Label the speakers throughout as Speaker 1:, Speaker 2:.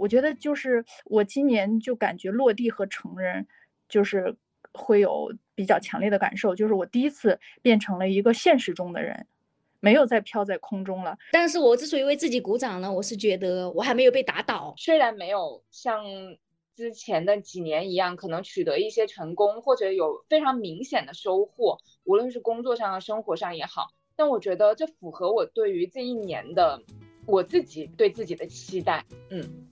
Speaker 1: 我觉得就是我今年就感觉落地和成人，就是会有比较强烈的感受，就是我第一次变成了一个现实中的人，没有再飘在空中了。
Speaker 2: 但是我之所以为自己鼓掌呢，我是觉得我还没有被打倒，
Speaker 3: 虽然没有像之前的几年一样，可能取得一些成功或者有非常明显的收获，无论是工作上、生活上也好，但我觉得这符合我对于这一年的我自己对自己的期待。嗯。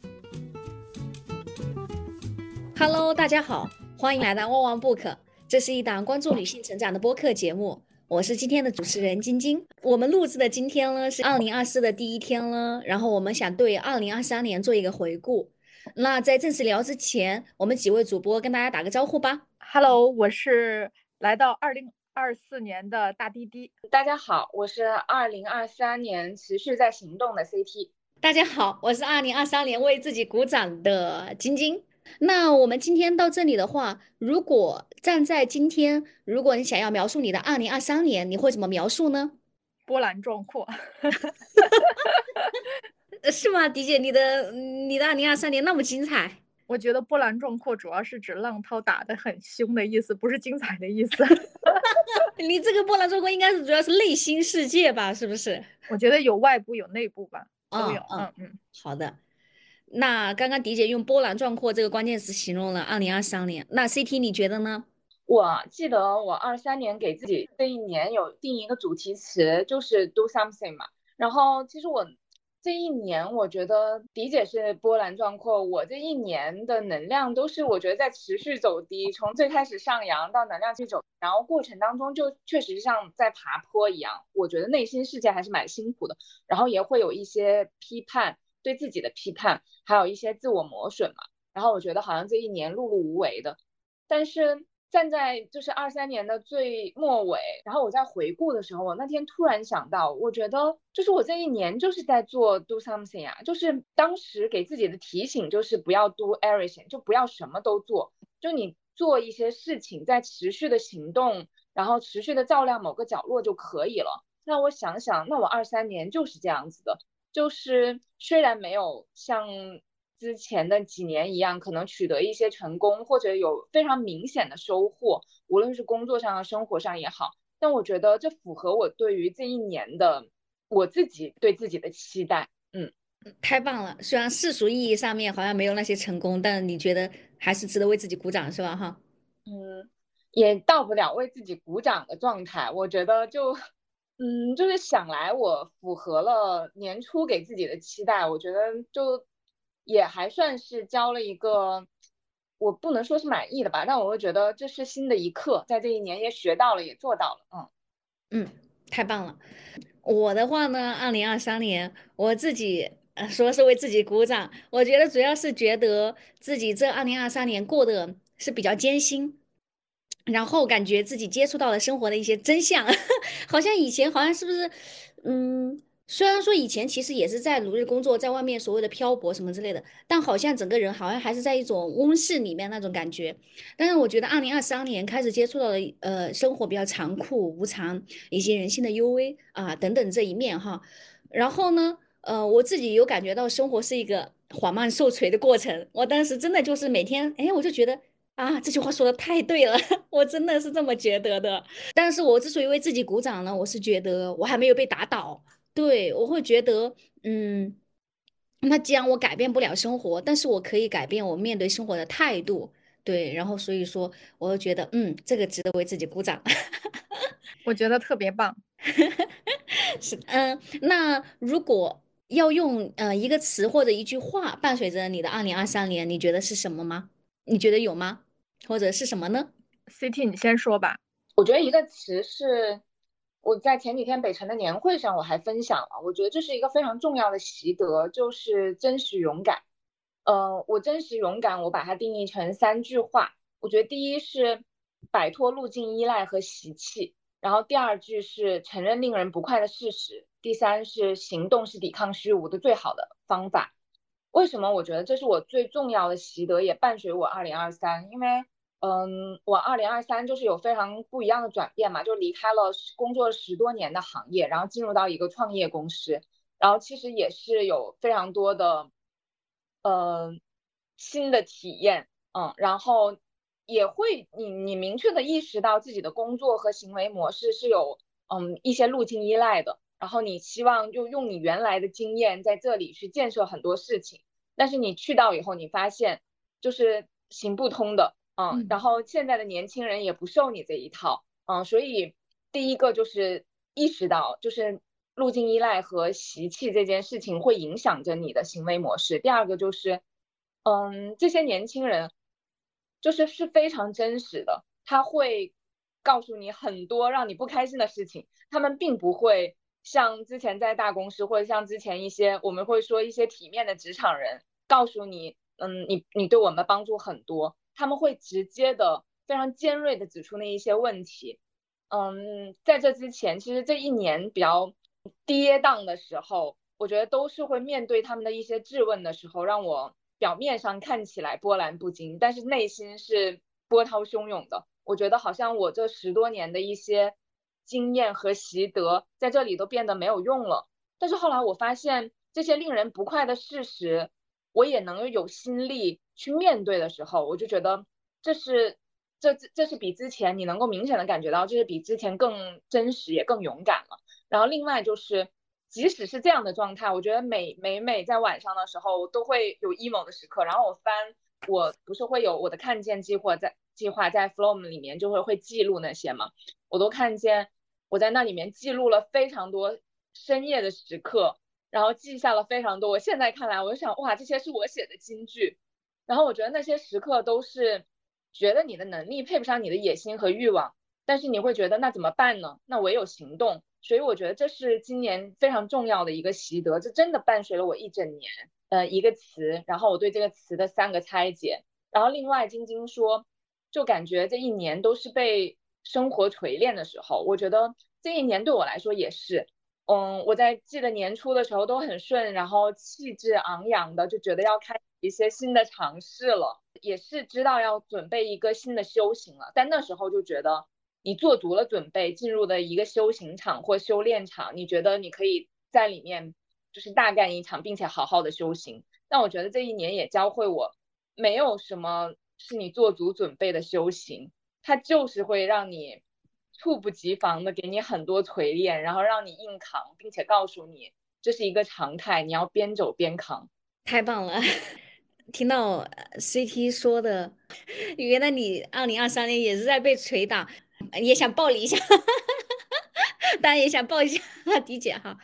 Speaker 2: Hello，大家好，欢迎来到旺旺 book，这是一档关注女性成长的播客节目。我是今天的主持人晶晶。我们录制的今天呢是二零二四的第一天了，然后我们想对二零二三年做一个回顾。那在正式聊之前，我们几位主播跟大家打个招呼吧。
Speaker 1: Hello，我是来到二零二四年的大滴滴。
Speaker 3: 大家好，我是二零二三年持续在行动的 CT。
Speaker 2: 大家好，我是二零二三年为自己鼓掌的晶晶。那我们今天到这里的话，如果站在今天，如果你想要描述你的二零二三年，你会怎么描述呢？
Speaker 1: 波澜壮阔，
Speaker 2: 是吗？迪姐，你的你的二零二三年那么精彩？
Speaker 1: 我觉得波澜壮阔主要是指浪涛打得很凶的意思，不是精彩的意思。
Speaker 2: 你这个波澜壮阔应该是主要是内心世界吧？是不是？
Speaker 1: 我觉得有外部有内部吧，都有。
Speaker 2: 嗯嗯，好的。那刚刚迪姐用波澜壮阔这个关键词形容了二零二三年，那 CT 你觉得呢？
Speaker 3: 我记得我二三年给自己这一年有定一个主题词，就是 do something 嘛。然后其实我这一年，我觉得迪姐是波澜壮阔，我这一年的能量都是我觉得在持续走低，从最开始上扬到能量去走，然后过程当中就确实像在爬坡一样，我觉得内心世界还是蛮辛苦的，然后也会有一些批判。对自己的批判，还有一些自我磨损嘛。然后我觉得好像这一年碌碌无为的，但是站在就是二三年的最末尾，然后我在回顾的时候，我那天突然想到，我觉得就是我这一年就是在做 do something 啊，就是当时给自己的提醒就是不要 do everything，就不要什么都做，就你做一些事情，在持续的行动，然后持续的照亮某个角落就可以了。那我想想，那我二三年就是这样子的。就是虽然没有像之前的几年一样，可能取得一些成功或者有非常明显的收获，无论是工作上、生活上也好，但我觉得这符合我对于这一年的我自己对自己的期待。嗯，
Speaker 2: 太棒了！虽然世俗意义上面好像没有那些成功，但你觉得还是值得为自己鼓掌，是吧？哈，
Speaker 3: 嗯，也到不了为自己鼓掌的状态，我觉得就。嗯，就是想来我符合了年初给自己的期待，我觉得就也还算是交了一个，我不能说是满意的吧，但我会觉得这是新的一课，在这一年也学到了，也做到了，
Speaker 2: 嗯嗯，太棒了。我的话呢，二零二三年我自己说是为自己鼓掌，我觉得主要是觉得自己这二零二三年过得是比较艰辛。然后感觉自己接触到了生活的一些真相，好像以前好像是不是，嗯，虽然说以前其实也是在努力工作，在外面所谓的漂泊什么之类的，但好像整个人好像还是在一种温室里面那种感觉。但是我觉得二零二三年开始接触到了呃生活比较残酷无常，以及人性的幽微啊等等这一面哈。然后呢，呃，我自己有感觉到生活是一个缓慢受锤的过程。我当时真的就是每天，哎，我就觉得。啊，这句话说的太对了，我真的是这么觉得的。但是我之所以为自己鼓掌呢，我是觉得我还没有被打倒。对我会觉得，嗯，那既然我改变不了生活，但是我可以改变我面对生活的态度。对，然后所以说，我就觉得，嗯，这个值得为自己鼓掌。
Speaker 1: 我觉得特别棒。
Speaker 2: 是，嗯，那如果要用呃一个词或者一句话伴随着你的二零二三年，你觉得是什么吗？你觉得有吗？或者是什么呢
Speaker 1: ？CT，你先说吧。
Speaker 3: 我觉得一个词是，我在前几天北辰的年会上我还分享了。我觉得这是一个非常重要的习得，就是真实勇敢。呃，我真实勇敢，我把它定义成三句话。我觉得第一是摆脱路径依赖和习气，然后第二句是承认令人不快的事实，第三是行动是抵抗虚无的最好的方法。为什么我觉得这是我最重要的习得，也伴随我二零二三？因为，嗯，我二零二三就是有非常不一样的转变嘛，就离开了工作十多年的行业，然后进入到一个创业公司，然后其实也是有非常多的，呃新的体验，嗯，然后也会你你明确的意识到自己的工作和行为模式是有嗯一些路径依赖的，然后你希望就用你原来的经验在这里去建设很多事情，但是你去到以后，你发现就是行不通的，嗯，然后现在的年轻人也不受你这一套，嗯，所以第一个就是意识到就是路径依赖和习气这件事情会影响着你的行为模式，第二个就是。嗯，这些年轻人就是是非常真实的，他会告诉你很多让你不开心的事情。他们并不会像之前在大公司，或者像之前一些我们会说一些体面的职场人，告诉你，嗯，你你对我们帮助很多。他们会直接的、非常尖锐的指出那一些问题。嗯，在这之前，其实这一年比较跌宕的时候，我觉得都是会面对他们的一些质问的时候，让我。表面上看起来波澜不惊，但是内心是波涛汹涌的。我觉得好像我这十多年的一些经验和习得在这里都变得没有用了。但是后来我发现这些令人不快的事实，我也能有心力去面对的时候，我就觉得这是这这这是比之前你能够明显的感觉到，这是比之前更真实也更勇敢了。然后另外就是。即使是这样的状态，我觉得每每每在晚上的时候都会有 emo 的时刻。然后我翻，我不是会有我的看见计划在计划在 Flow 里面就会会记录那些嘛，我都看见我在那里面记录了非常多深夜的时刻，然后记下了非常多。我现在看来，我就想哇，这些是我写的金句。然后我觉得那些时刻都是觉得你的能力配不上你的野心和欲望，但是你会觉得那怎么办呢？那唯有行动。所以我觉得这是今年非常重要的一个习得，这真的伴随了我一整年。呃，一个词，然后我对这个词的三个拆解，然后另外晶晶说，就感觉这一年都是被生活锤炼的时候。我觉得这一年对我来说也是，嗯，我在记得年初的时候都很顺，然后气质昂扬的，就觉得要开始一些新的尝试了，也是知道要准备一个新的修行了，但那时候就觉得。你做足了准备，进入的一个修行场或修炼场，你觉得你可以在里面就是大干一场，并且好好的修行。但我觉得这一年也教会我，没有什么是你做足准备的修行，它就是会让你猝不及防的给你很多锤炼，然后让你硬扛，并且告诉你这是一个常态，你要边走边扛。
Speaker 2: 太棒了，听到 CT 说的，原来你二零二三年也是在被捶打。也想抱你一下，当然也想抱一下迪姐哈。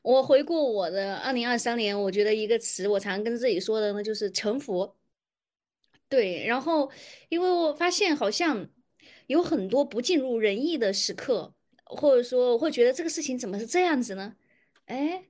Speaker 2: 我回顾我的二零二三年，我觉得一个词我常跟自己说的呢，就是臣服。对，然后因为我发现好像有很多不尽如人意的时刻，或者说我会觉得这个事情怎么是这样子呢？哎，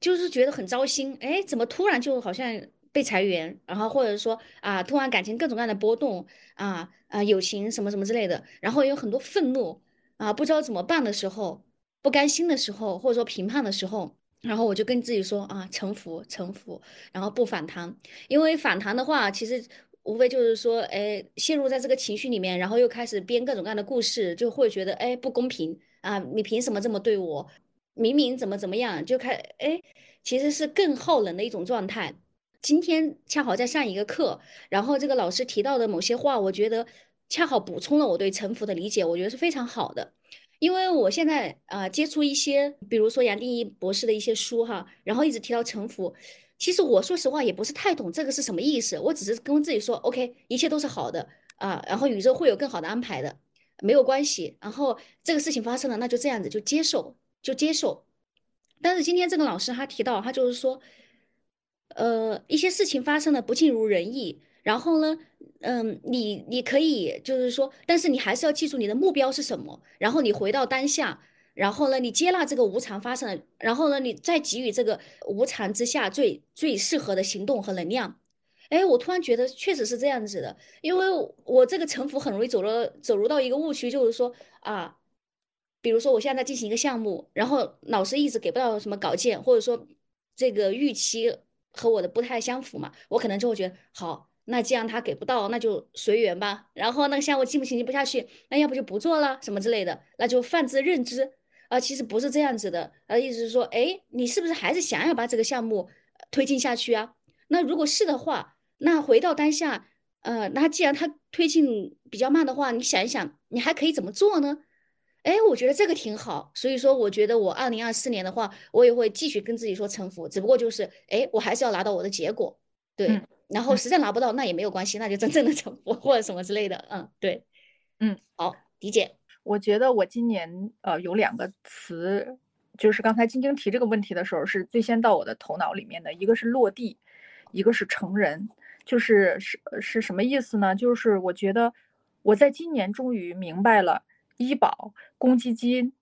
Speaker 2: 就是觉得很糟心。哎，怎么突然就好像被裁员，然后或者说啊，突然感情各种各样的波动啊。啊，友情什么什么之类的，然后有很多愤怒啊，不知道怎么办的时候，不甘心的时候，或者说评判的时候，然后我就跟自己说啊，臣服，臣服，然后不反弹，因为反弹的话，其实无非就是说，哎，陷入在这个情绪里面，然后又开始编各种各样的故事，就会觉得哎不公平啊，你凭什么这么对我？明明怎么怎么样，就开哎，其实是更耗能的一种状态。今天恰好在上一个课，然后这个老师提到的某些话，我觉得恰好补充了我对沉浮的理解，我觉得是非常好的。因为我现在啊接触一些，比如说杨定一博士的一些书哈，然后一直提到沉浮，其实我说实话也不是太懂这个是什么意思，我只是跟自己说，OK，一切都是好的啊，然后宇宙会有更好的安排的，没有关系。然后这个事情发生了，那就这样子，就接受，就接受。但是今天这个老师他提到，他就是说。呃，一些事情发生的不尽如人意，然后呢，嗯，你你可以就是说，但是你还是要记住你的目标是什么，然后你回到当下，然后呢，你接纳这个无常发生，然后呢，你再给予这个无常之下最最适合的行动和能量。哎，我突然觉得确实是这样子的，因为我这个城府很容易走了走入到一个误区，就是说啊，比如说我现在在进行一个项目，然后老师一直给不到什么稿件，或者说这个预期。和我的不太相符嘛，我可能就会觉得好，那既然他给不到，那就随缘吧。然后那个项目进不行不下去，那要不就不做了什么之类的，那就泛之认知啊，其实不是这样子的，呃，意思是说，哎，你是不是还是想要把这个项目推进下去啊？那如果是的话，那回到当下，呃，那既然它推进比较慢的话，你想一想，你还可以怎么做呢？哎，我觉得这个挺好，所以说我觉得我二零二四年的话，我也会继续跟自己说臣服，只不过就是哎，我还是要拿到我的结果，对，然后实在拿不到那也没有关系，那就真正的臣服或者什么之类的，嗯，对，
Speaker 1: 嗯，
Speaker 2: 好，理解。
Speaker 1: 我觉得我今年呃有两个词，就是刚才晶晶提这个问题的时候是最先到我的头脑里面的，一个是落地，一个是成人，就是是是什么意思呢？就是我觉得我在今年终于明白了。医保、公积金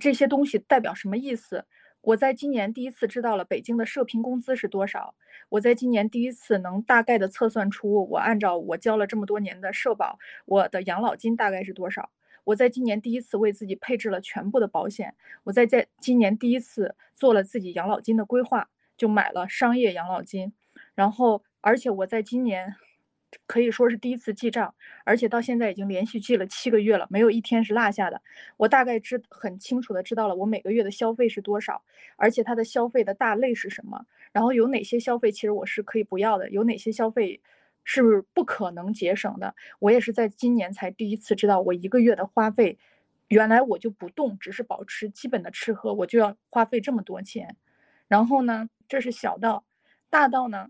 Speaker 1: 这些东西代表什么意思？我在今年第一次知道了北京的社平工资是多少。我在今年第一次能大概的测算出，我按照我交了这么多年的社保，我的养老金大概是多少。我在今年第一次为自己配置了全部的保险。我在在今年第一次做了自己养老金的规划，就买了商业养老金。然后，而且我在今年。可以说是第一次记账，而且到现在已经连续记了七个月了，没有一天是落下的。我大概知很清楚的知道了我每个月的消费是多少，而且它的消费的大类是什么，然后有哪些消费其实我是可以不要的，有哪些消费是不可能节省的。我也是在今年才第一次知道，我一个月的花费，原来我就不动，只是保持基本的吃喝，我就要花费这么多钱。然后呢，这是小到，大到呢。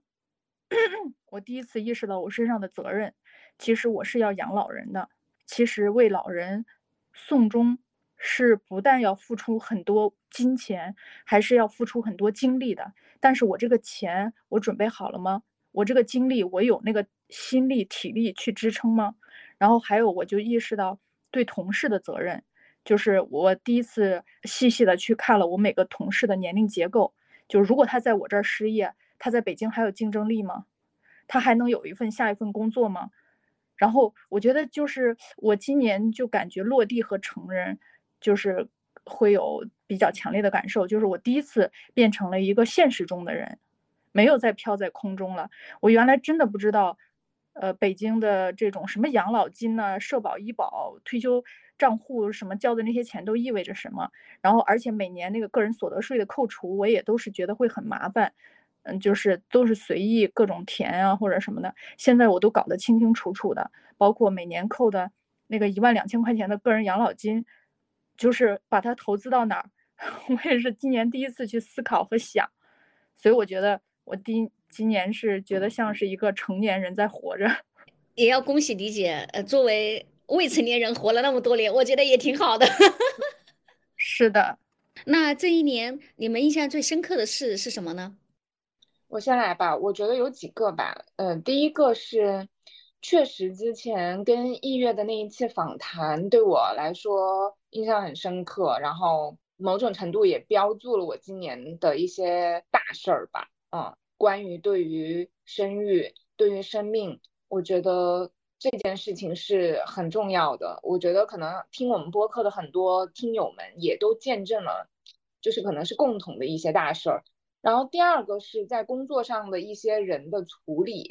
Speaker 1: 我第一次意识到我身上的责任，其实我是要养老人的。其实为老人送终是不但要付出很多金钱，还是要付出很多精力的。但是我这个钱我准备好了吗？我这个精力我有那个心力体力去支撑吗？然后还有我就意识到对同事的责任，就是我第一次细细的去看了我每个同事的年龄结构，就如果他在我这儿失业。他在北京还有竞争力吗？他还能有一份下一份工作吗？然后我觉得就是我今年就感觉落地和成人，就是会有比较强烈的感受，就是我第一次变成了一个现实中的人，没有再飘在空中了。我原来真的不知道，呃，北京的这种什么养老金呢、社保、医保、退休账户什么交的那些钱都意味着什么。然后而且每年那个个人所得税的扣除，我也都是觉得会很麻烦。嗯，就是都是随意各种填啊或者什么的，现在我都搞得清清楚楚的，包括每年扣的那个一万两千块钱的个人养老金，就是把它投资到哪儿，我也是今年第一次去思考和想，所以我觉得我第今年是觉得像是一个成年人在活着，
Speaker 2: 也要恭喜李姐，呃，作为未成年人活了那么多年，我觉得也挺好的。
Speaker 1: 是的，
Speaker 2: 那这一年你们印象最深刻的事是什么呢？
Speaker 3: 我先来吧，我觉得有几个吧。嗯，第一个是，确实之前跟易月的那一次访谈对我来说印象很深刻，然后某种程度也标注了我今年的一些大事儿吧。嗯，关于对于生育、对于生命，我觉得这件事情是很重要的。我觉得可能听我们播客的很多听友们也都见证了，就是可能是共同的一些大事儿。然后第二个是在工作上的一些人的处理，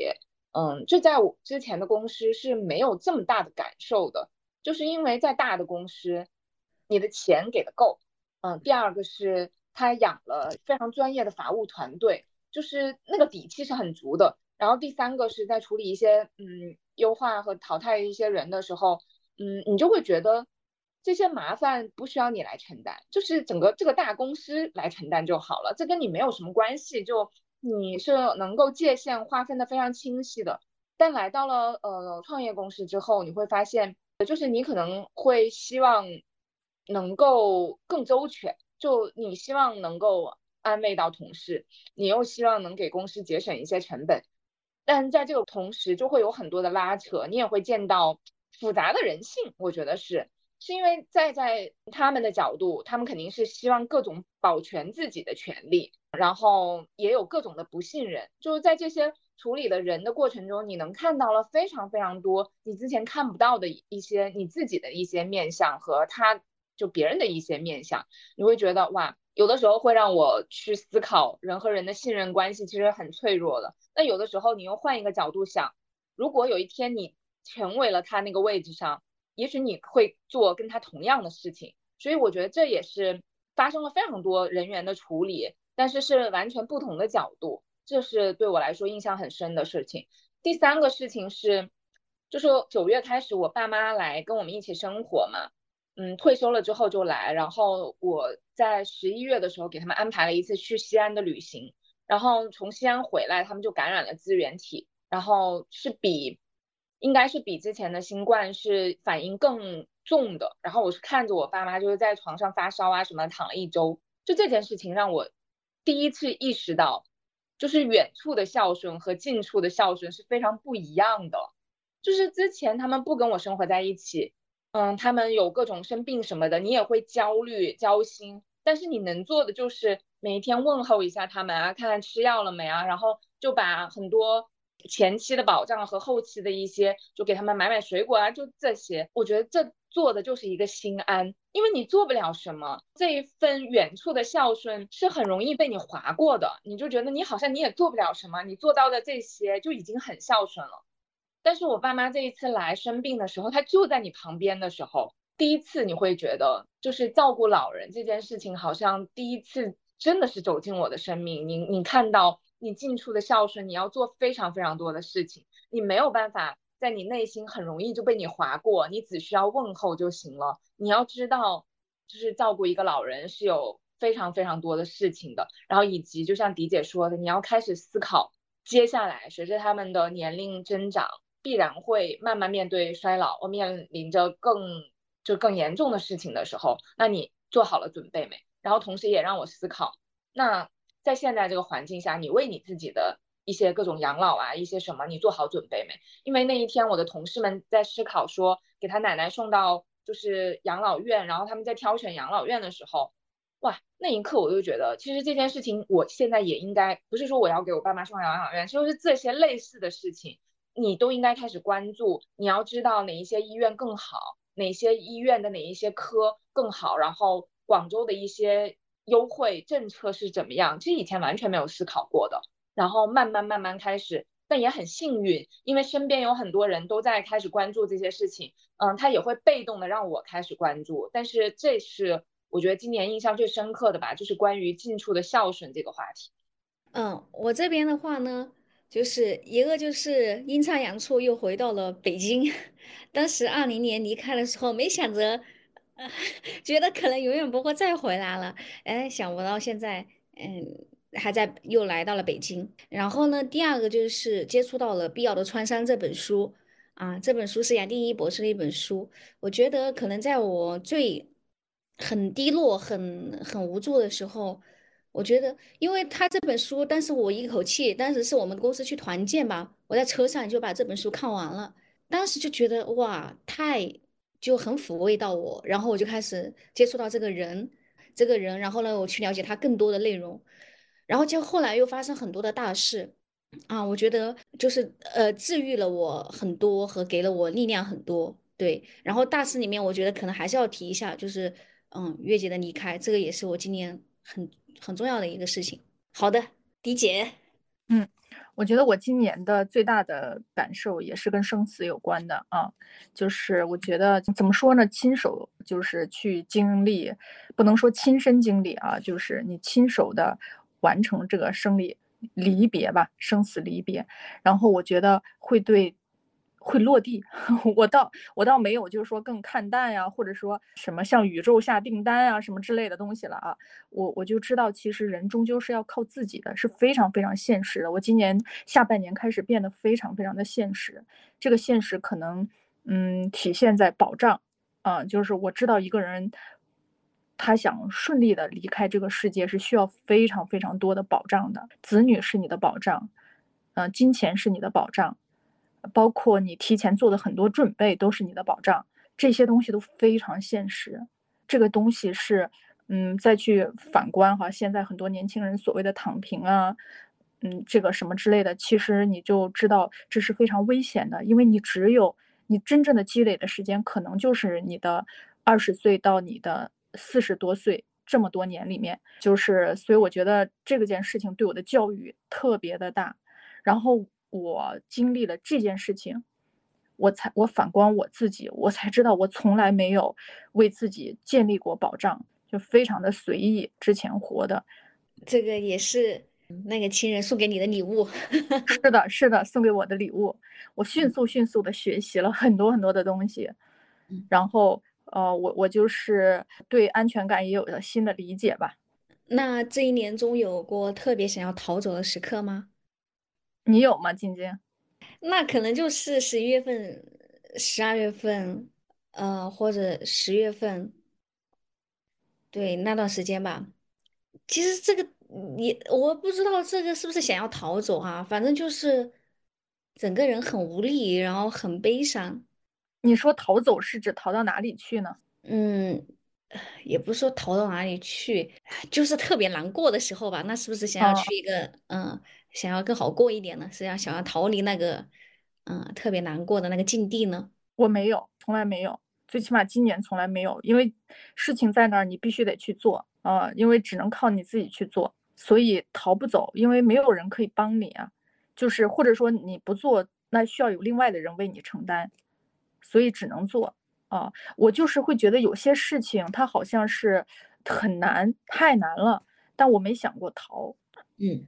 Speaker 3: 嗯，这在我之前的公司是没有这么大的感受的，就是因为在大的公司，你的钱给的够，嗯，第二个是他养了非常专业的法务团队，就是那个底气是很足的。然后第三个是在处理一些嗯优化和淘汰一些人的时候，嗯，你就会觉得。这些麻烦不需要你来承担，就是整个这个大公司来承担就好了，这跟你没有什么关系。就你是能够界限划分的非常清晰的。但来到了呃创业公司之后，你会发现，就是你可能会希望能够更周全，就你希望能够安慰到同事，你又希望能给公司节省一些成本，但在这个同时就会有很多的拉扯，你也会见到复杂的人性，我觉得是。是因为在在他们的角度，他们肯定是希望各种保全自己的权利，然后也有各种的不信任。就是在这些处理的人的过程中，你能看到了非常非常多你之前看不到的一些你自己的一些面相和他就别人的一些面相，你会觉得哇，有的时候会让我去思考人和人的信任关系其实很脆弱的。那有的时候你又换一个角度想，如果有一天你成为了他那个位置上。也许你会做跟他同样的事情，所以我觉得这也是发生了非常多人员的处理，但是是完全不同的角度。这是对我来说印象很深的事情。第三个事情是，就是九月开始，我爸妈来跟我们一起生活嘛，嗯，退休了之后就来，然后我在十一月的时候给他们安排了一次去西安的旅行，然后从西安回来，他们就感染了支原体，然后是比，应该是比之前的新冠是反应更重的，然后我是看着我爸妈就是在床上发烧啊什么，躺了一周，就这件事情让我第一次意识到。就是远处的孝顺和近处的孝顺是非常不一样的。就是之前他们不跟我生活在一起，嗯，他们有各种生病什么的，你也会焦虑焦心。但是你能做的就是每一天问候一下他们啊，看看吃药了没啊，然后就把很多前期的保障和后期的一些，就给他们买买水果啊，就这些。我觉得这做的就是一个心安。因为你做不了什么，这一份远处的孝顺是很容易被你划过的，你就觉得你好像你也做不了什么，你做到的这些就已经很孝顺了。但是我爸妈这一次来生病的时候，他就在你旁边的时候，第一次你会觉得就是照顾老人这件事情，好像第一次真的是走进我的生命。你你看到你近处的孝顺，你要做非常非常多的事情，你没有办法。在你内心很容易就被你划过，你只需要问候就行了。你要知道，就是照顾一个老人是有非常非常多的事情的。然后以及就像迪姐说的，你要开始思考，接下来随着他们的年龄增长，必然会慢慢面对衰老，我面临着更就更严重的事情的时候，那你做好了准备没？然后同时也让我思考，那在现在这个环境下，你为你自己的。一些各种养老啊，一些什么，你做好准备没？因为那一天我的同事们在思考说，给他奶奶送到就是养老院，然后他们在挑选养老院的时候，哇，那一刻我就觉得，其实这件事情我现在也应该，不是说我要给我爸妈送养老院，就是这些类似的事情，你都应该开始关注。你要知道哪一些医院更好，哪些医院的哪一些科更好，然后广州的一些优惠政策是怎么样，其实以前完全没有思考过的。然后慢慢慢慢开始，但也很幸运，因为身边有很多人都在开始关注这些事情，嗯，他也会被动的让我开始关注。但是这是我觉得今年印象最深刻的吧，就是关于近处的孝顺这个话题。
Speaker 2: 嗯，我这边的话呢，就是一个就是阴差阳错又回到了北京。当时二零年离开的时候，没想着，觉得可能永远不会再回来了。哎，想不到现在，嗯。还在又来到了北京，然后呢，第二个就是接触到了《必要的创伤》这本书啊，这本书是杨定一博士的一本书。我觉得可能在我最很低落、很很无助的时候，我觉得，因为他这本书，但是我一口气，当时是我们公司去团建吧，我在车上就把这本书看完了，当时就觉得哇，太就很抚慰到我，然后我就开始接触到这个人，这个人，然后呢，我去了解他更多的内容。然后就后来又发生很多的大事，啊，我觉得就是呃治愈了我很多和给了我力量很多，对。然后大事里面，我觉得可能还是要提一下，就是嗯月姐的离开，这个也是我今年很很重要的一个事情。好的，迪姐，
Speaker 1: 嗯，我觉得我今年的最大的感受也是跟生死有关的啊，就是我觉得怎么说呢，亲手就是去经历，不能说亲身经历啊，就是你亲手的。完成这个生理离别吧，生死离别，然后我觉得会对，会落地。我倒我倒没有，就是说更看淡呀，或者说什么向宇宙下订单啊，什么之类的东西了啊。我我就知道，其实人终究是要靠自己的，是非常非常现实的。我今年下半年开始变得非常非常的现实，这个现实可能嗯体现在保障啊，就是我知道一个人。他想顺利的离开这个世界，是需要非常非常多的保障的。子女是你的保障，嗯，金钱是你的保障，包括你提前做的很多准备都是你的保障。这些东西都非常现实。这个东西是，嗯，再去反观哈，现在很多年轻人所谓的躺平啊，嗯，这个什么之类的，其实你就知道这是非常危险的，因为你只有你真正的积累的时间，可能就是你的二十岁到你的。四十多岁这么多年里面，就是所以我觉得这个件事情对我的教育特别的大。然后我经历了这件事情，我才我反观我自己，我才知道我从来没有为自己建立过保障，就非常的随意。之前活的，
Speaker 2: 这个也是那个亲人送给你的礼物。
Speaker 1: 是的，是的，送给我的礼物。我迅速迅速的学习了很多很多的东西，然后呃，我我就是对安全感也有了新的理解吧。
Speaker 2: 那这一年中有过特别想要逃走的时刻吗？
Speaker 1: 你有吗，晶晶？
Speaker 2: 那可能就是十一月份、十二月份，呃，或者十月份，对那段时间吧。其实这个你我不知道这个是不是想要逃走哈，反正就是整个人很无力，然后很悲伤。
Speaker 1: 你说逃走是指逃到哪里去呢？
Speaker 2: 嗯，也不是说逃到哪里去，就是特别难过的时候吧。那是不是想要去一个嗯，想要更好过一点呢？是要想要逃离那个嗯特别难过的那个境地呢？
Speaker 1: 我没有，从来没有，最起码今年从来没有，因为事情在那儿，你必须得去做啊，因为只能靠你自己去做，所以逃不走，因为没有人可以帮你啊，就是或者说你不做，那需要有另外的人为你承担，所以只能做啊。我就是会觉得有些事情它好像是很难，太难了，但我没想过逃，
Speaker 2: 嗯，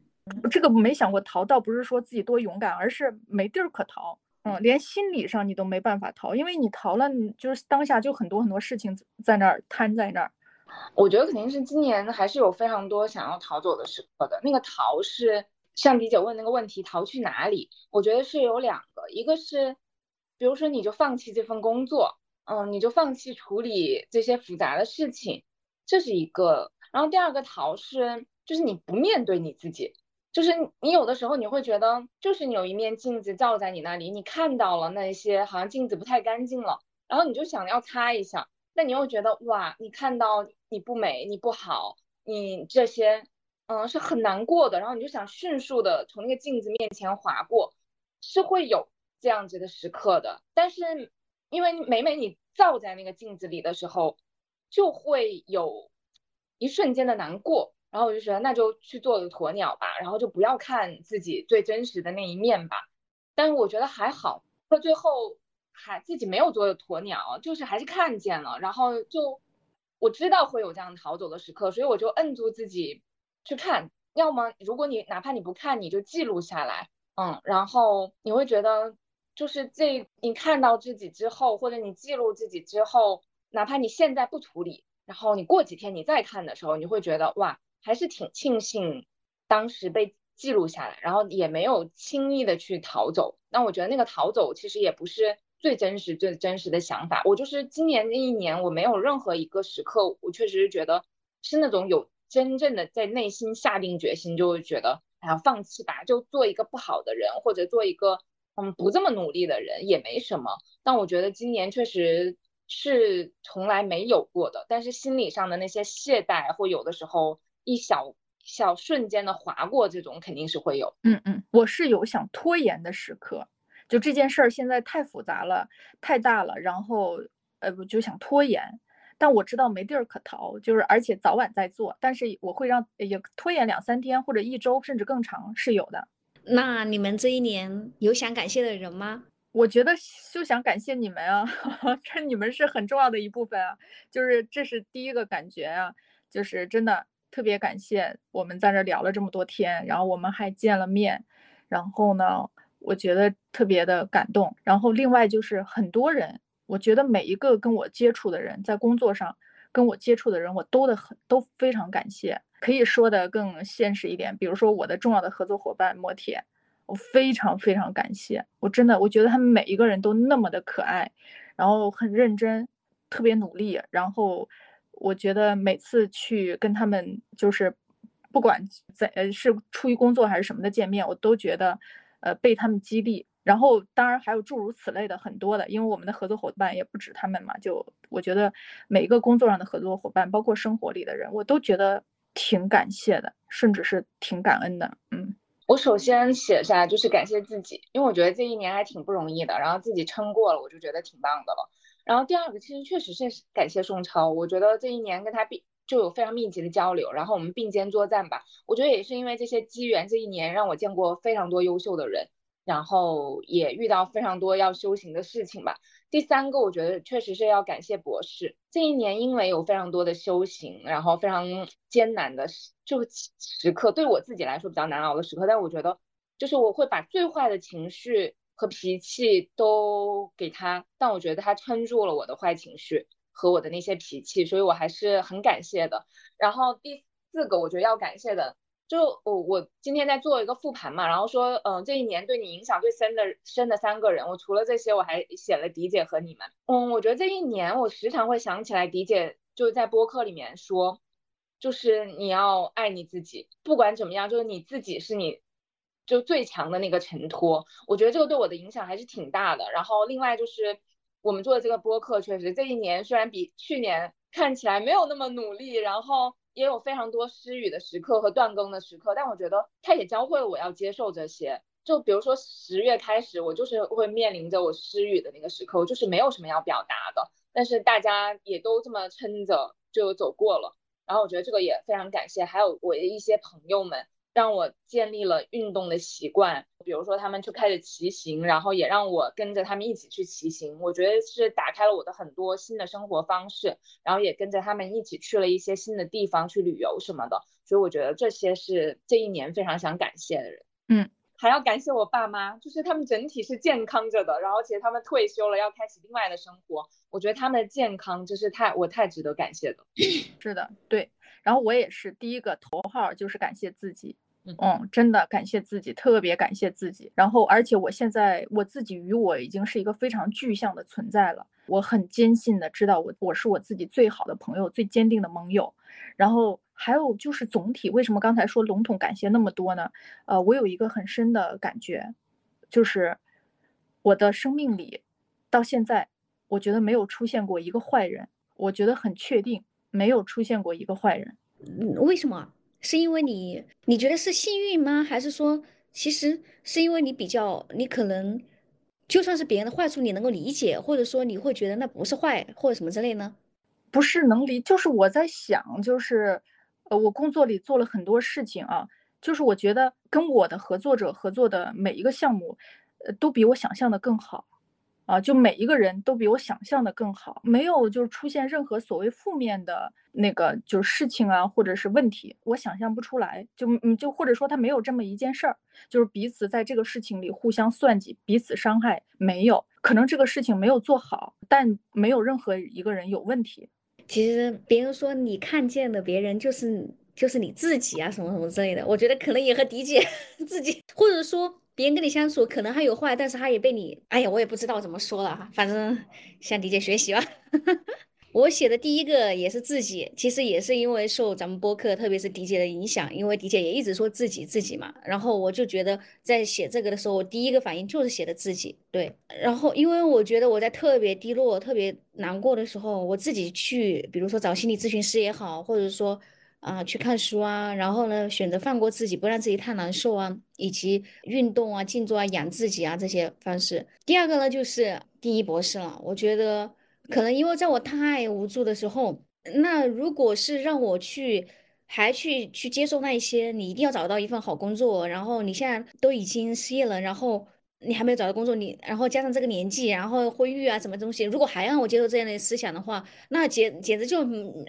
Speaker 1: 这个没想过逃，倒不是说自己多勇敢，而是没地儿可逃。嗯，连心理上你都没办法逃，因为你逃了，你就是当下就很多很多事情在那儿摊在那儿。
Speaker 3: 我觉得肯定是今年还是有非常多想要逃走的时刻的。那个逃是像迪姐问那个问题，逃去哪里？我觉得是有两个，一个是，比如说你就放弃这份工作，嗯，你就放弃处理这些复杂的事情，这是一个。然后第二个逃是，就是你不面对你自己。就是你有的时候你会觉得，就是你有一面镜子照在你那里，你看到了那些好像镜子不太干净了，然后你就想要擦一下，那你又觉得哇，你看到你不美，你不好，你这些，嗯，是很难过的，然后你就想迅速的从那个镜子面前划过，是会有这样子的时刻的。但是因为每每你照在那个镜子里的时候，就会有一瞬间的难过。然后我就觉得那就去做个鸵鸟吧，然后就不要看自己最真实的那一面吧。但是我觉得还好，到最后还自己没有做鸵鸟，就是还是看见了。然后就我知道会有这样逃走的时刻，所以我就摁住自己去看。要么如果你哪怕你不看，你就记录下来，嗯，然后你会觉得就是这你看到自己之后，或者你记录自己之后，哪怕你现在不处理，然后你过几天你再看的时候，你会觉得哇。还是挺庆幸当时被记录下来，然后也没有轻易的去逃走。那我觉得那个逃走其实也不是最真实、最真实的想法。我就是今年这一年，我没有任何一个时刻，我确实是觉得是那种有真正的在内心下定决心，就会觉得哎呀放弃吧，就做一个不好的人，或者做一个嗯不这么努力的人也没什么。但我觉得今年确实是从来没有过的，但是心理上的那些懈怠，或有的时候。一小小瞬间的划过，这种肯定是会有。
Speaker 1: 嗯嗯，我是有想拖延的时刻，就这件事儿现在太复杂了，太大了，然后呃，我就想拖延。但我知道没地儿可逃，就是而且早晚在做，但是我会让也拖延两三天或者一周甚至更长是有的。
Speaker 2: 那你们这一年有想感谢的人吗？
Speaker 1: 我觉得就想感谢你们啊，这你们是很重要的一部分啊，就是这是第一个感觉啊，就是真的。特别感谢我们在这聊了这么多天，然后我们还见了面，然后呢，我觉得特别的感动。然后另外就是很多人，我觉得每一个跟我接触的人，在工作上跟我接触的人，我都的很都非常感谢。可以说的更现实一点，比如说我的重要的合作伙伴摩铁，我非常非常感谢。我真的我觉得他们每一个人都那么的可爱，然后很认真，特别努力，然后。我觉得每次去跟他们，就是不管在呃是出于工作还是什么的见面，我都觉得，呃被他们激励。然后当然还有诸如此类的很多的，因为我们的合作伙伴也不止他们嘛。就我觉得每一个工作上的合作伙伴，包括生活里的人，我都觉得挺感谢的，甚至是挺感恩的。嗯，
Speaker 3: 我首先写下就是感谢自己，因为我觉得这一年还挺不容易的，然后自己撑过了，我就觉得挺棒的了。然后第二个其实确实是感谢宋超，我觉得这一年跟他并就有非常密集的交流，然后我们并肩作战吧。我觉得也是因为这些机缘，这一年让我见过非常多优秀的人，然后也遇到非常多要修行的事情吧。第三个，我觉得确实是要感谢博士。这一年，因为有非常多的修行，然后非常艰难的就时刻，对我自己来说比较难熬的时刻，但我觉得就是我会把最坏的情绪和脾气都给他，但我觉得他撑住了我的坏情绪和我的那些脾气，所以我还是很感谢的。然后第四个，我觉得要感谢的。就我我今天在做一个复盘嘛，然后说，嗯，这一年对你影响最深的深的三个人，我除了这些，我还写了迪姐和你们。嗯，我觉得这一年我时常会想起来迪姐就在播客里面说，就是你要爱你自己，不管怎么样，就是你自己是你就最强的那个承托。我觉得这个对我的影响还是挺大的。然后另外就是我们做的这个播客，确实这一年虽然比去年看起来没有那么努力，然后。也有非常多失语的时刻和断更的时刻，但我觉得他也教会了我要接受这些。就比如说十月开始，我就是会面临着我失语的那个时刻，我就是没有什么要表达的，但是大家也都这么撑着就走过了。然后我觉得这个也非常感谢，还有我的一些朋友们。让我建立了运动的习惯，比如说他们就开始骑行，然后也让我跟着他们一起去骑行。我觉得是打开了我的很多新的生活方式，然后也跟着他们一起去了一些新的地方去旅游什么的。所以我觉得这些是这一年非常想感谢的人。
Speaker 1: 嗯，
Speaker 3: 还要感谢我爸妈，就是他们整体是健康着的，然后且他们退休了，要开始另外的生活。我觉得他们的健康就是太我太值得感谢的。
Speaker 1: 是的，对。然后我也是第一个头号，就是感谢自己。嗯，真的感谢自己，特别感谢自己。然后，而且我现在我自己与我已经是一个非常具象的存在了。我很坚信的知道，我我是我自己最好的朋友，最坚定的盟友。然后还有就是总体，为什么刚才说笼统感谢那么多呢？呃，我有一个很深的感觉，就是我的生命里到现在，我觉得没有出现过一个坏人。我觉得很确定，没有出现过一个坏人。
Speaker 2: 嗯，为什么？是因为你你觉得是幸运吗？还是说其实是因为你比较你可能就算是别人的坏处你能够理解，或者说你会觉得那不是坏或者什么之类呢？
Speaker 1: 不是能理，就是我在想，就是呃，我工作里做了很多事情啊，就是我觉得跟我的合作者合作的每一个项目，呃，都比我想象的更好。啊，就每一个人都比我想象的更好，没有就是出现任何所谓负面的那个就是事情啊，或者是问题，我想象不出来。就嗯，就或者说他没有这么一件事儿，就是彼此在这个事情里互相算计，彼此伤害，没有可能这个事情没有做好，但没有任何一个人有问题。
Speaker 2: 其实别人说你看见的别人就是就是你自己啊，什么什么之类的，我觉得可能也和迪姐 自己，或者说。别人跟你相处可能还有坏，但是他也被你，哎呀，我也不知道怎么说了哈，反正向迪姐学习吧。我写的第一个也是自己，其实也是因为受咱们播客，特别是迪姐的影响，因为迪姐也一直说自己自己嘛，然后我就觉得在写这个的时候，我第一个反应就是写的自己，对。然后因为我觉得我在特别低落、特别难过的时候，我自己去，比如说找心理咨询师也好，或者说。啊，去看书啊，然后呢，选择放过自己，不让自己太难受啊，以及运动啊、静坐啊、养自己啊这些方式。第二个呢，就是第一博士了。我觉得可能因为在我太无助的时候，那如果是让我去还去去接受那一些，你一定要找到一份好工作，然后你现在都已经失业了，然后。你还没有找到工作，你然后加上这个年纪，然后婚育啊什么东西，如果还让我接受这样的思想的话，那简简直就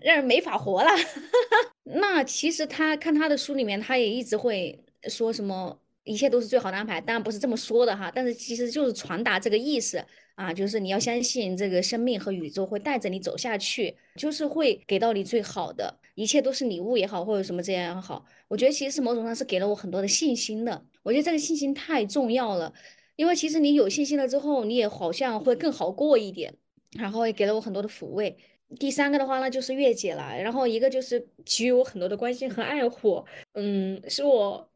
Speaker 2: 让人没法活了。那其实他看他的书里面，他也一直会说什么一切都是最好的安排，当然不是这么说的哈，但是其实就是传达这个意思啊，就是你要相信这个生命和宇宙会带着你走下去，就是会给到你最好的，一切都是礼物也好，或者什么这样也好，我觉得其实是某种上是给了我很多的信心的，我觉得这个信心太重要了。因为其实你有信心了之后，你也好像会更好过一点，然后也给了我很多的抚慰。第三个的话呢，就是月姐了，然后一个就是给予我很多的关心和爱护，嗯，是我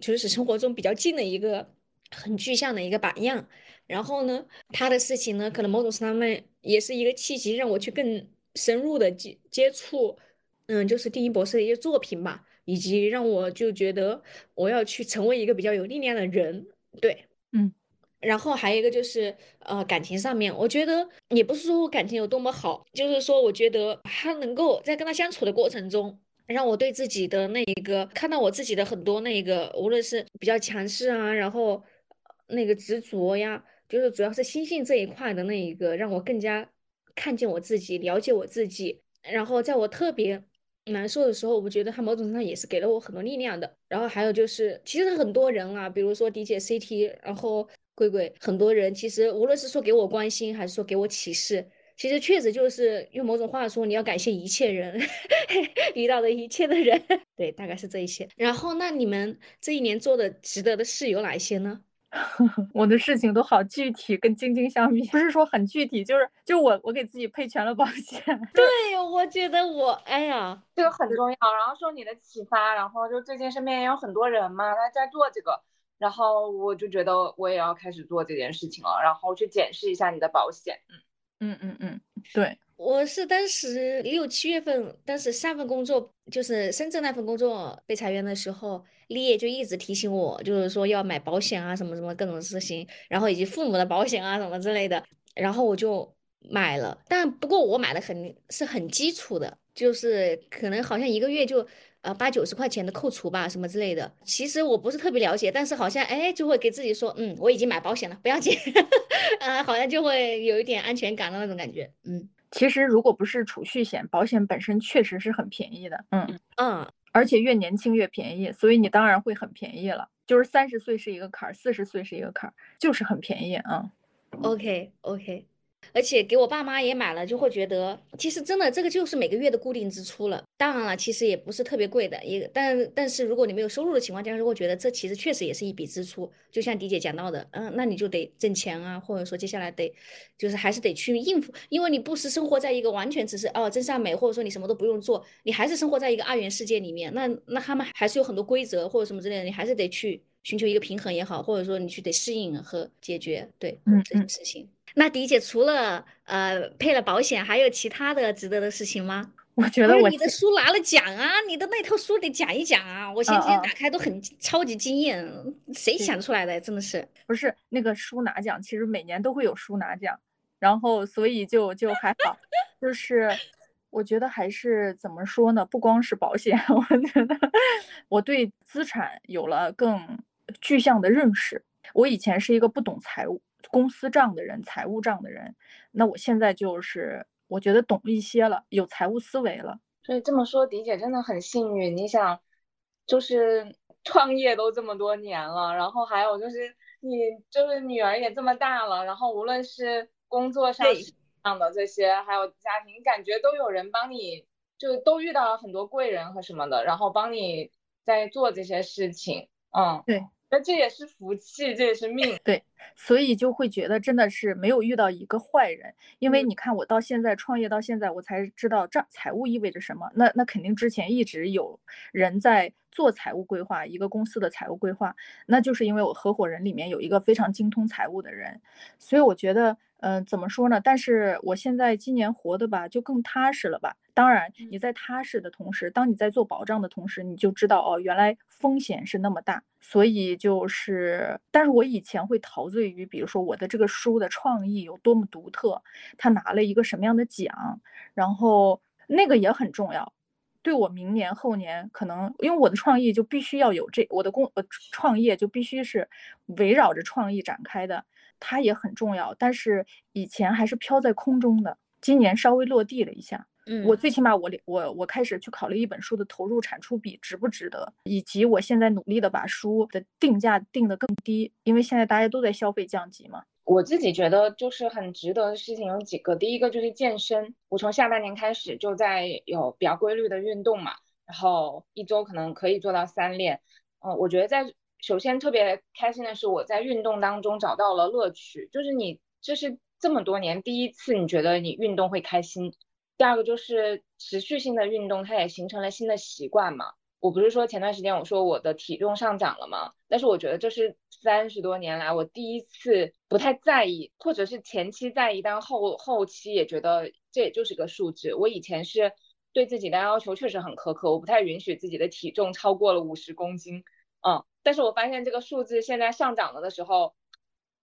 Speaker 2: 就是生活中比较近的一个很具象的一个榜样。然后呢，他的事情呢，可能某种上面也是一个契机，让我去更深入的接接触，嗯，就是丁一博士的一些作品吧，以及让我就觉得我要去成为一个比较有力量的人，对。
Speaker 1: 嗯，
Speaker 2: 然后还有一个就是，呃，感情上面，我觉得也不是说我感情有多么好，就是说，我觉得他能够在跟他相处的过程中，让我对自己的那一个看到我自己的很多那一个，无论是比较强势啊，然后那个执着呀，就是主要是心性这一块的那一个，让我更加看见我自己，了解我自己。然后在我特别难受的时候，我觉得他某种程度上也是给了我很多力量的。然后还有就是，其实很多人啊，比如说迪姐 CT，然后贵贵，很多人其实无论是说给我关心，还是说给我启示。其实确实就是用某种话说，你要感谢一切人 遇到的一切的人，对，大概是这一些。然后，那你们这一年做的值得的事有哪些呢？
Speaker 1: 我的事情都好具体，跟晶晶相比，不是说很具体，就是就我我给自己配全了保险。
Speaker 2: 对，我觉得我，哎呀，
Speaker 3: 这个很重要。然后受你的启发，然后就最近身边也有很多人嘛，他在做这个，然后我就觉得我也要开始做这件事情了，然后去检视一下你的保险，
Speaker 1: 嗯。嗯嗯嗯，对，
Speaker 2: 我是当时六七月份，当时上份工作就是深圳那份工作被裁员的时候，立业就一直提醒我，就是说要买保险啊，什么什么各种事情，然后以及父母的保险啊什么之类的，然后我就买了，但不过我买的很是很基础的，就是可能好像一个月就。呃，八九十块钱的扣除吧，什么之类的。其实我不是特别了解，但是好像哎，就会给自己说，嗯，我已经买保险了，不要紧，呃，好像就会有一点安全感的那种感觉。嗯，
Speaker 1: 其实如果不是储蓄险，保险本身确实是很便宜的。嗯
Speaker 2: 嗯，
Speaker 1: 而且越年轻越便宜，所以你当然会很便宜了。就是三十岁是一个坎儿，四十岁是一个坎儿，就是很便宜啊。
Speaker 2: OK OK。而且给我爸妈也买了，就会觉得其实真的这个就是每个月的固定支出了。当然了，其实也不是特别贵的，也但但是如果你没有收入的情况下，如果觉得这其实确实也是一笔支出。就像迪姐讲到的，嗯，那你就得挣钱啊，或者说接下来得就是还是得去应付，因为你不是生活在一个完全只是哦真善美，或者说你什么都不用做，你还是生活在一个二元世界里面。那那他们还是有很多规则或者什么之类的，你还是得去寻求一个平衡也好，或者说你去得适应和解决对这件事情。那迪姐除了呃配了保险，还有其他的值得的事情吗？
Speaker 1: 我觉得我
Speaker 2: 你的书拿了奖啊，你的那套书得讲一讲啊！我前几天打开都很超级惊艳，谁想出来的？真的是
Speaker 1: 不是那个书拿奖？其实每年都会有书拿奖，然后所以就就还好，就是我觉得还是怎么说呢？不光是保险，我觉得我对资产有了更具象的认识。我以前是一个不懂财务。公司账的人，财务账的人，那我现在就是我觉得懂一些了，有财务思维了。
Speaker 3: 所以这么说，迪姐真的很幸运。你想，就是创业都这么多年了，然后还有就是你就是女儿也这么大了，然后无论是工作上上的这些，还有家庭，感觉都有人帮你，就都遇到了很多贵人和什么的，然后帮你在做这些事情。嗯，
Speaker 1: 对。
Speaker 3: 那这也是福气，这也是命，
Speaker 1: 对，所以就会觉得真的是没有遇到一个坏人，因为你看我到现在创业到现在，我才知道账财务意味着什么。那那肯定之前一直有人在做财务规划，一个公司的财务规划，那就是因为我合伙人里面有一个非常精通财务的人，所以我觉得。嗯，怎么说呢？但是我现在今年活的吧，就更踏实了吧。当然，你在踏实的同时，当你在做保障的同时，你就知道哦，原来风险是那么大。所以就是，但是我以前会陶醉于，比如说我的这个书的创意有多么独特，他拿了一个什么样的奖，然后那个也很重要。对我明年后年可能，因为我的创意就必须要有这，我的工呃创业就必须是围绕着创意展开的。它也很重要，但是以前还是飘在空中的，今年稍微落地了一下。
Speaker 2: 嗯，
Speaker 1: 我最起码我我我开始去考虑一本书的投入产出比值不值得，以及我现在努力的把书的定价定得更低，因为现在大家都在消费降级嘛。
Speaker 3: 我自己觉得就是很值得的事情有几个，第一个就是健身，我从下半年开始就在有比较规律的运动嘛，然后一周可能可以做到三练。嗯，我觉得在。首先，特别开心的是，我在运动当中找到了乐趣。就是你这是这么多年第一次，你觉得你运动会开心。第二个就是持续性的运动，它也形成了新的习惯嘛。我不是说前段时间我说我的体重上涨了吗？但是我觉得这是三十多年来我第一次不太在意，或者是前期在意，但后后期也觉得这也就是个数字。我以前是对自己的要求确实很苛刻，我不太允许自己的体重超过了五十公斤。嗯。但是我发现这个数字现在上涨了的时候，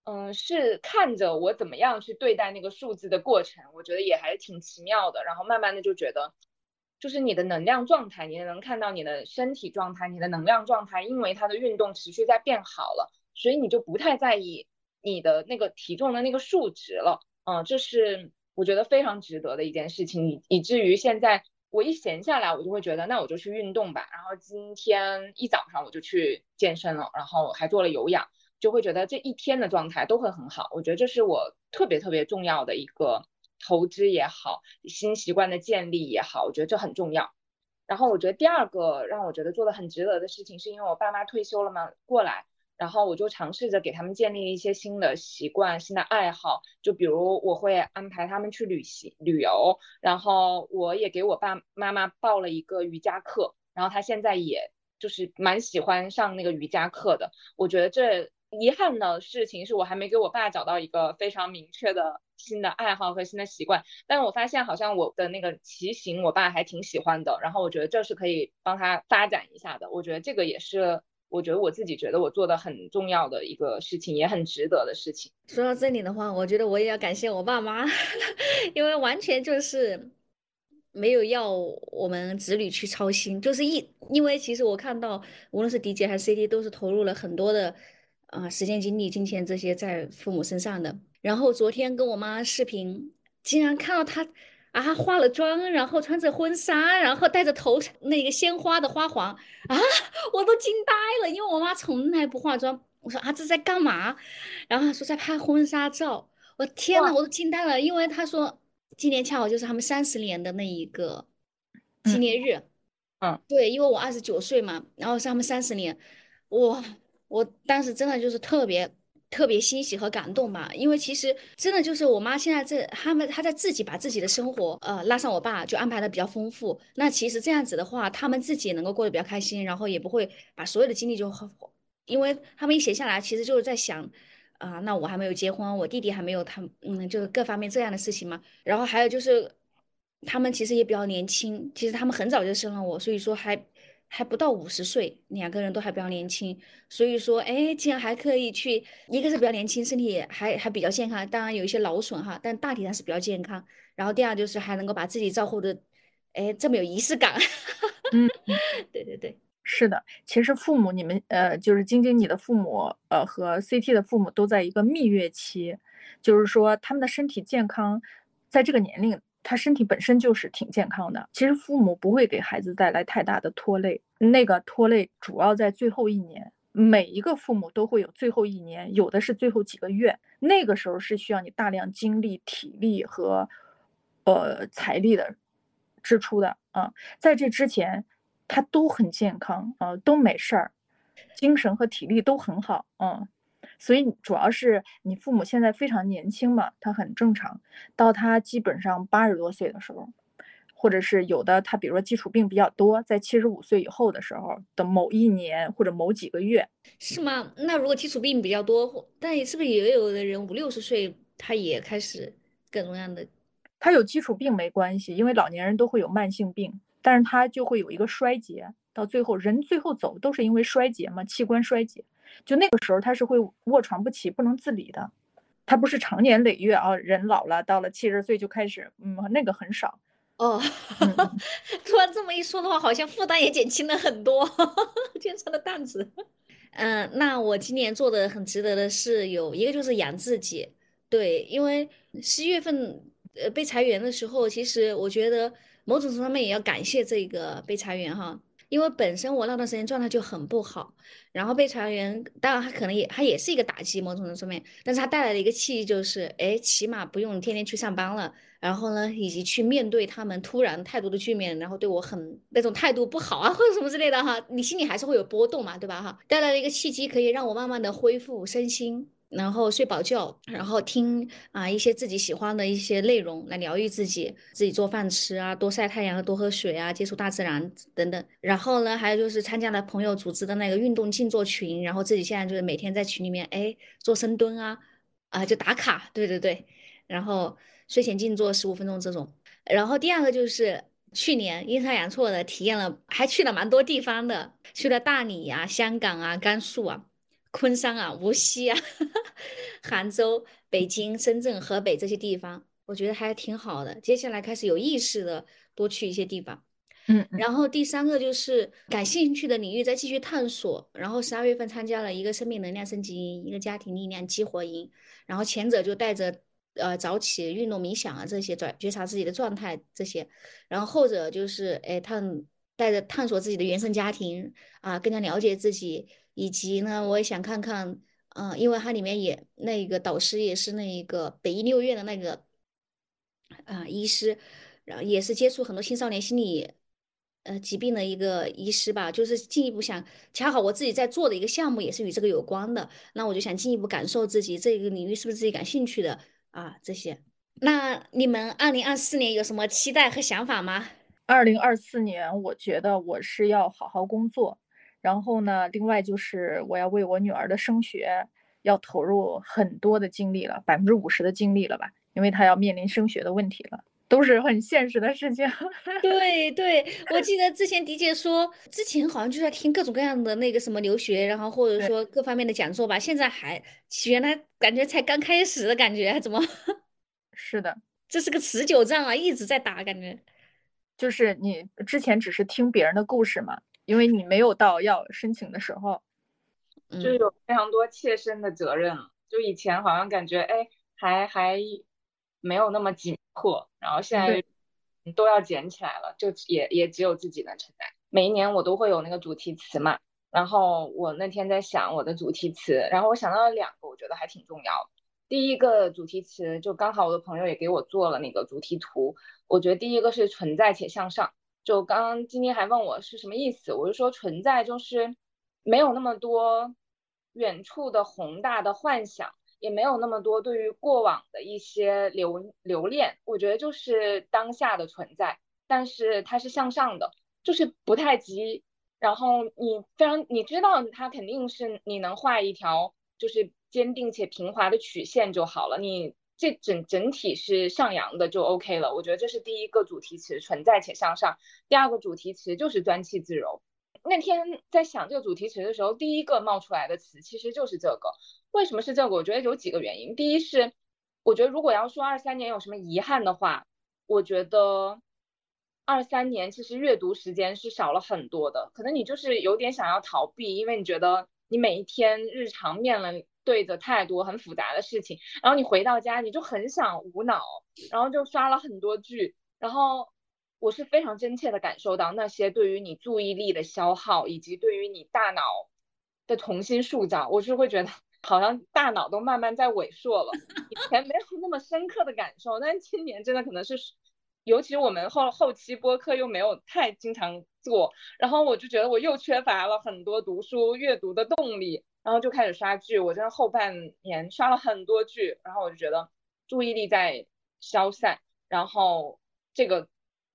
Speaker 3: 嗯，是看着我怎么样去对待那个数字的过程，我觉得也还是挺奇妙的。然后慢慢的就觉得，就是你的能量状态，你能看到你的身体状态，你的能量状态，因为它的运动持续在变好了，所以你就不太在意你的那个体重的那个数值了，嗯，这是我觉得非常值得的一件事情，以以至于现在我一闲下来，我就会觉得那我就去运动吧，然后今天一早上我就去健身了，然后还做了有氧，就会觉得这一天的状态都会很好，我觉得这是我特别特别重要的一个投资也好，新习惯的建立也好，我觉得这很重要。然后我觉得第二个让我觉得做的很值得的事情，是因为我爸妈退休了嘛，过来。然后我就尝试着给他们建立一些新的习惯、新的爱好，就比如我会安排他们去旅行、旅游，然后我也给我爸妈妈报了一个瑜伽课，然后他现在也就是蛮喜欢上那个瑜伽课的。我觉得这遗憾的事情是我还没给我爸找到一个非常明确的新的爱好和新的习惯，但是我发现好像我的那个骑行，我爸还挺喜欢的，然后我觉得这是可以帮他发展一下的。我觉得这个也是。我觉得我自己觉得我做的很重要的一个事情，也很值得的事情。
Speaker 2: 说到这里的话，我觉得我也要感谢我爸妈，因为完全就是没有要我们子女去操心，就是一，因为其实我看到无论是 DJ 还是 CD，都是投入了很多的啊时间、精力、金钱这些在父母身上的。然后昨天跟我妈视频，竟然看到她。啊，化了妆，然后穿着婚纱，然后戴着头那个鲜花的花环啊，我都惊呆了，因为我妈从来不化妆。我说啊，这在干嘛？然后她说在拍婚纱照。我天呐，我都惊呆了，因为她说今年恰好就是他们三十年的那一个纪念日。
Speaker 3: 嗯，
Speaker 2: 对，因为我二十九岁嘛，然后是他们三十年，哇，我当时真的就是特别。特别欣喜和感动吧，因为其实真的就是我妈现在这他们她在自己把自己的生活呃拉上我爸就安排的比较丰富。那其实这样子的话，他们自己也能够过得比较开心，然后也不会把所有的精力就，因为他们一闲下来，其实就是在想啊，那我还没有结婚，我弟弟还没有他，嗯，就是各方面这样的事情嘛。然后还有就是他们其实也比较年轻，其实他们很早就生了我，所以说还。还不到五十岁，两个人都还比较年轻，所以说，哎，竟然还可以去，一个是比较年轻，身体还还比较健康，当然有一些劳损哈，但大体上是比较健康。然后第二就是还能够把自己照顾的，哎，这么有仪式感。
Speaker 1: 嗯，
Speaker 2: 对对对，
Speaker 1: 是的。其实父母，你们呃，就是晶晶你的父母，呃，和 CT 的父母都在一个蜜月期，就是说他们的身体健康，在这个年龄。他身体本身就是挺健康的，其实父母不会给孩子带来太大的拖累，那个拖累主要在最后一年，每一个父母都会有最后一年，有的是最后几个月，那个时候是需要你大量精力、体力和，呃，财力的支出的啊，在这之前，他都很健康啊，都没事儿，精神和体力都很好，嗯。所以主要是你父母现在非常年轻嘛，他很正常。到他基本上八十多岁的时候，或者是有的他比如说基础病比较多，在七十五岁以后的时候的某一年或者某几个月，
Speaker 2: 是吗？那如果基础病比较多，但是不是也有的人五六十岁他也开始各种各样的？
Speaker 1: 他有基础病没关系，因为老年人都会有慢性病，但是他就会有一个衰竭，到最后人最后走都是因为衰竭嘛，器官衰竭。就那个时候，他是会卧床不起、不能自理的，他不是长年累月啊，人老了到了七十岁就开始，嗯，那个很少。
Speaker 2: 哦，突然这么一说的话，好像负担也减轻了很多，肩上的担子。嗯，那我今年做的很值得的是有一个就是养自己，对，因为十一月份呃被裁员的时候，其实我觉得某种程度上面也要感谢这个被裁员哈。因为本身我那段时间状态就很不好，然后被裁员，当然他可能也他也是一个打击某种程度上面，但是他带来的一个契机就是，哎，起码不用天天去上班了，然后呢，以及去面对他们突然态度的局面，然后对我很那种态度不好啊或者什么之类的哈，你心里还是会有波动嘛，对吧哈？带来了一个契机，可以让我慢慢的恢复身心。然后睡饱觉，然后听啊一些自己喜欢的一些内容来疗愈自己，自己做饭吃啊，多晒太阳，多喝水啊，接触大自然等等。然后呢，还有就是参加了朋友组织的那个运动静坐群，然后自己现在就是每天在群里面哎做深蹲啊，啊就打卡，对对对。然后睡前静坐十五分钟这种。然后第二个就是去年阴差阳错的体验了，还去了蛮多地方的，去了大理啊、香港啊、甘肃啊。昆山啊，无锡啊，杭州、北京、深圳、河北这些地方，我觉得还挺好的。接下来开始有意识的多去一些地方，
Speaker 1: 嗯，
Speaker 2: 然后第三个就是感兴趣的领域再继续探索。然后十二月份参加了一个生命能量升级营，一个家庭力量激活营。然后前者就带着呃早起运动冥想啊这些转觉察自己的状态这些，然后后者就是哎探带着探索自己的原生家庭啊，更加了解自己，以及呢我也想看看，嗯，因为它里面也那个导师也是那一个北医六院的那个啊医师，然后也是接触很多青少年心理。呃，疾病的一个医师吧，就是进一步想，恰好我自己在做的一个项目也是与这个有关的，那我就想进一步感受自己这个领域是不是自己感兴趣的啊？这些，那你们二零二四年有什么期待和想法吗？
Speaker 1: 二零二四年，我觉得我是要好好工作，然后呢，另外就是我要为我女儿的升学要投入很多的精力了，百分之五十的精力了吧，因为她要面临升学的问题了。都是很现实的事情。
Speaker 2: 对对，我记得之前迪姐说，之前好像就在听各种各样的那个什么留学，然后或者说各方面的讲座吧。现在还原来感觉才刚开始的感觉，怎么？
Speaker 1: 是的，
Speaker 2: 这是个持久战啊，一直在打，感觉。
Speaker 1: 就是你之前只是听别人的故事嘛，因为你没有到要申请的时候，
Speaker 3: 就有非常多切身的责任。就以前好像感觉哎，还还没有那么紧。迫，然后现在都要捡起来了，就也也只有自己能承担。每一年我都会有那个主题词嘛，然后我那天在想我的主题词，然后我想到了两个，我觉得还挺重要的。第一个主题词就刚好我的朋友也给我做了那个主题图，我觉得第一个是存在且向上。就刚刚今天还问我是什么意思，我就说存在就是没有那么多远处的宏大的幻想。也没有那么多对于过往的一些留留恋，我觉得就是当下的存在，但是它是向上的，就是不太急。然后你非常你知道它肯定是你能画一条就是坚定且平滑的曲线就好了，你这整整体是上扬的就 OK 了。我觉得这是第一个主题词，存在且向上。第二个主题词就是端气自柔。那天在想这个主题词的时候，第一个冒出来的词其实就是这个。为什么是这个？我觉得有几个原因。第一是，我觉得如果要说二三年有什么遗憾的话，我觉得二三年其实阅读时间是少了很多的。可能你就是有点想要逃避，因为你觉得你每一天日常面了对着太多很复杂的事情，然后你回到家你就很想无脑，然后就刷了很多剧，然后。我是非常真切的感受到那些对于你注意力的消耗，以及对于你大脑的重新塑造，我是会觉得 好像大脑都慢慢在萎缩了。以前没有那么深刻的感受，但今年真的可能是，尤其我们后后期播客又没有太经常做，然后我就觉得我又缺乏了很多读书阅读的动力，然后就开始刷剧。我真的后半年刷了很多剧，然后我就觉得注意力在消散，然后这个。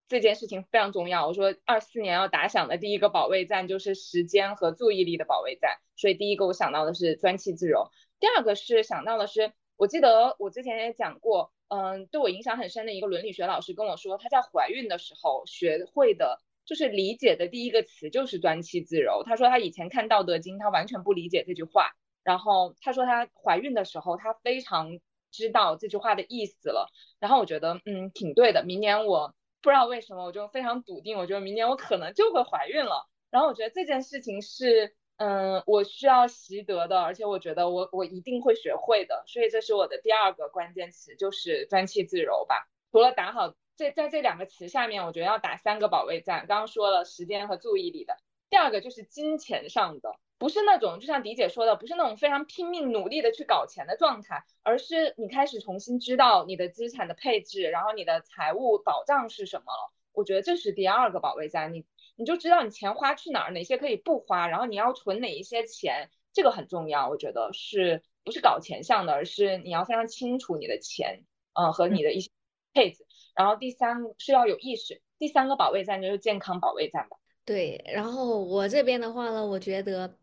Speaker 3: 这件事情非常重要。我说二四年要打响的第一个保卫战就是时间和注意力的保卫战。所以第一个我想到的是专气自柔，第二个是想到的是，我记得我之前也讲过，嗯，对我影响很深的一个伦理学老师跟我说，他在怀孕的时候学会的就是理解的第一个词就是专气自柔。他说他以前看《道德经》，他完全不理解这句话。然后他说他怀孕的时候，他非常知道这句话的意思了。然后我觉得，嗯，挺对的。明年我。不知道为什么，我就非常笃定，我觉得明年我可能就会怀孕了。然后我觉得这件事情是，嗯，我需要习得的，而且我觉得我我一定会学会的。所以这是我的第二个关键词，就是专气自柔吧。除了打好这在这两个词下面，我觉得要打三个保卫战。刚刚说了时间和注意力的，第二个就是金钱上的。不是那种，就像迪姐说的，不是那种非常拼命努力的去搞钱的状态，而是你开始重新知道你的资产的配置，然后你的财务保障是什么了。我觉得这是第二个保卫战，你你就知道你钱花去哪儿，哪些可以不花，然后你要存哪一些钱，这个很重要。我觉得是不是搞钱项的，而是你要非常清楚你的钱，嗯，和你的一些配置。然后第三是要有意识，第三个保卫战就是健康保卫战吧。
Speaker 2: 对，然后我这边的话呢，我觉得。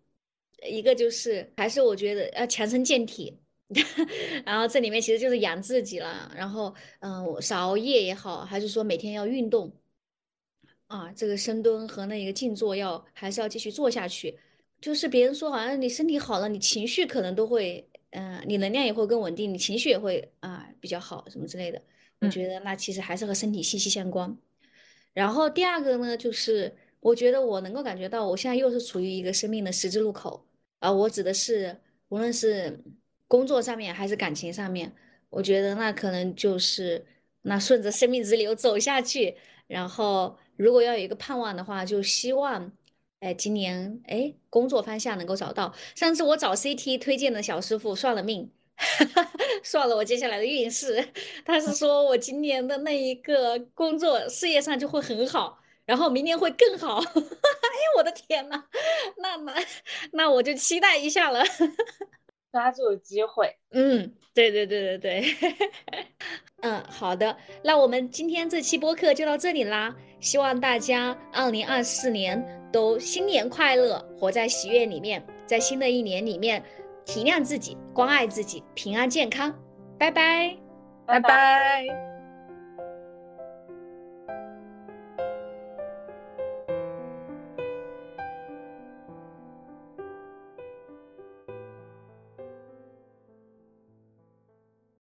Speaker 2: 一个就是还是我觉得要强身健体，然后这里面其实就是养自己了。然后嗯，少熬夜也好，还是说每天要运动啊，这个深蹲和那个静坐要还是要继续做下去。就是别人说好像你身体好了，你情绪可能都会嗯，你能量也会更稳定，你情绪也会啊比较好什么之类的。我觉得那其实还是和身体息息相关。然后第二个呢，就是我觉得我能够感觉到，我现在又是处于一个生命的十字路口啊。我指的是，无论是工作上面还是感情上面，我觉得那可能就是那顺着生命之流走下去。然后如果要有一个盼望的话，就希望，哎，今年哎工作方向能够找到。上次我找 CT 推荐的小师傅算了命。算了，我接下来的运势，他是说我今年的那一个工作事业上就会很好，然后明年会更好。哎呀，我的天呐，那那那我就期待一下了，
Speaker 3: 抓住机会。
Speaker 2: 嗯，对对对对对。嗯，好的，那我们今天这期播客就到这里啦。希望大家二零二四年都新年快乐，活在喜悦里面，在新的一年里面。体谅自己，关爱自己，平安健康，拜拜，
Speaker 1: 拜拜。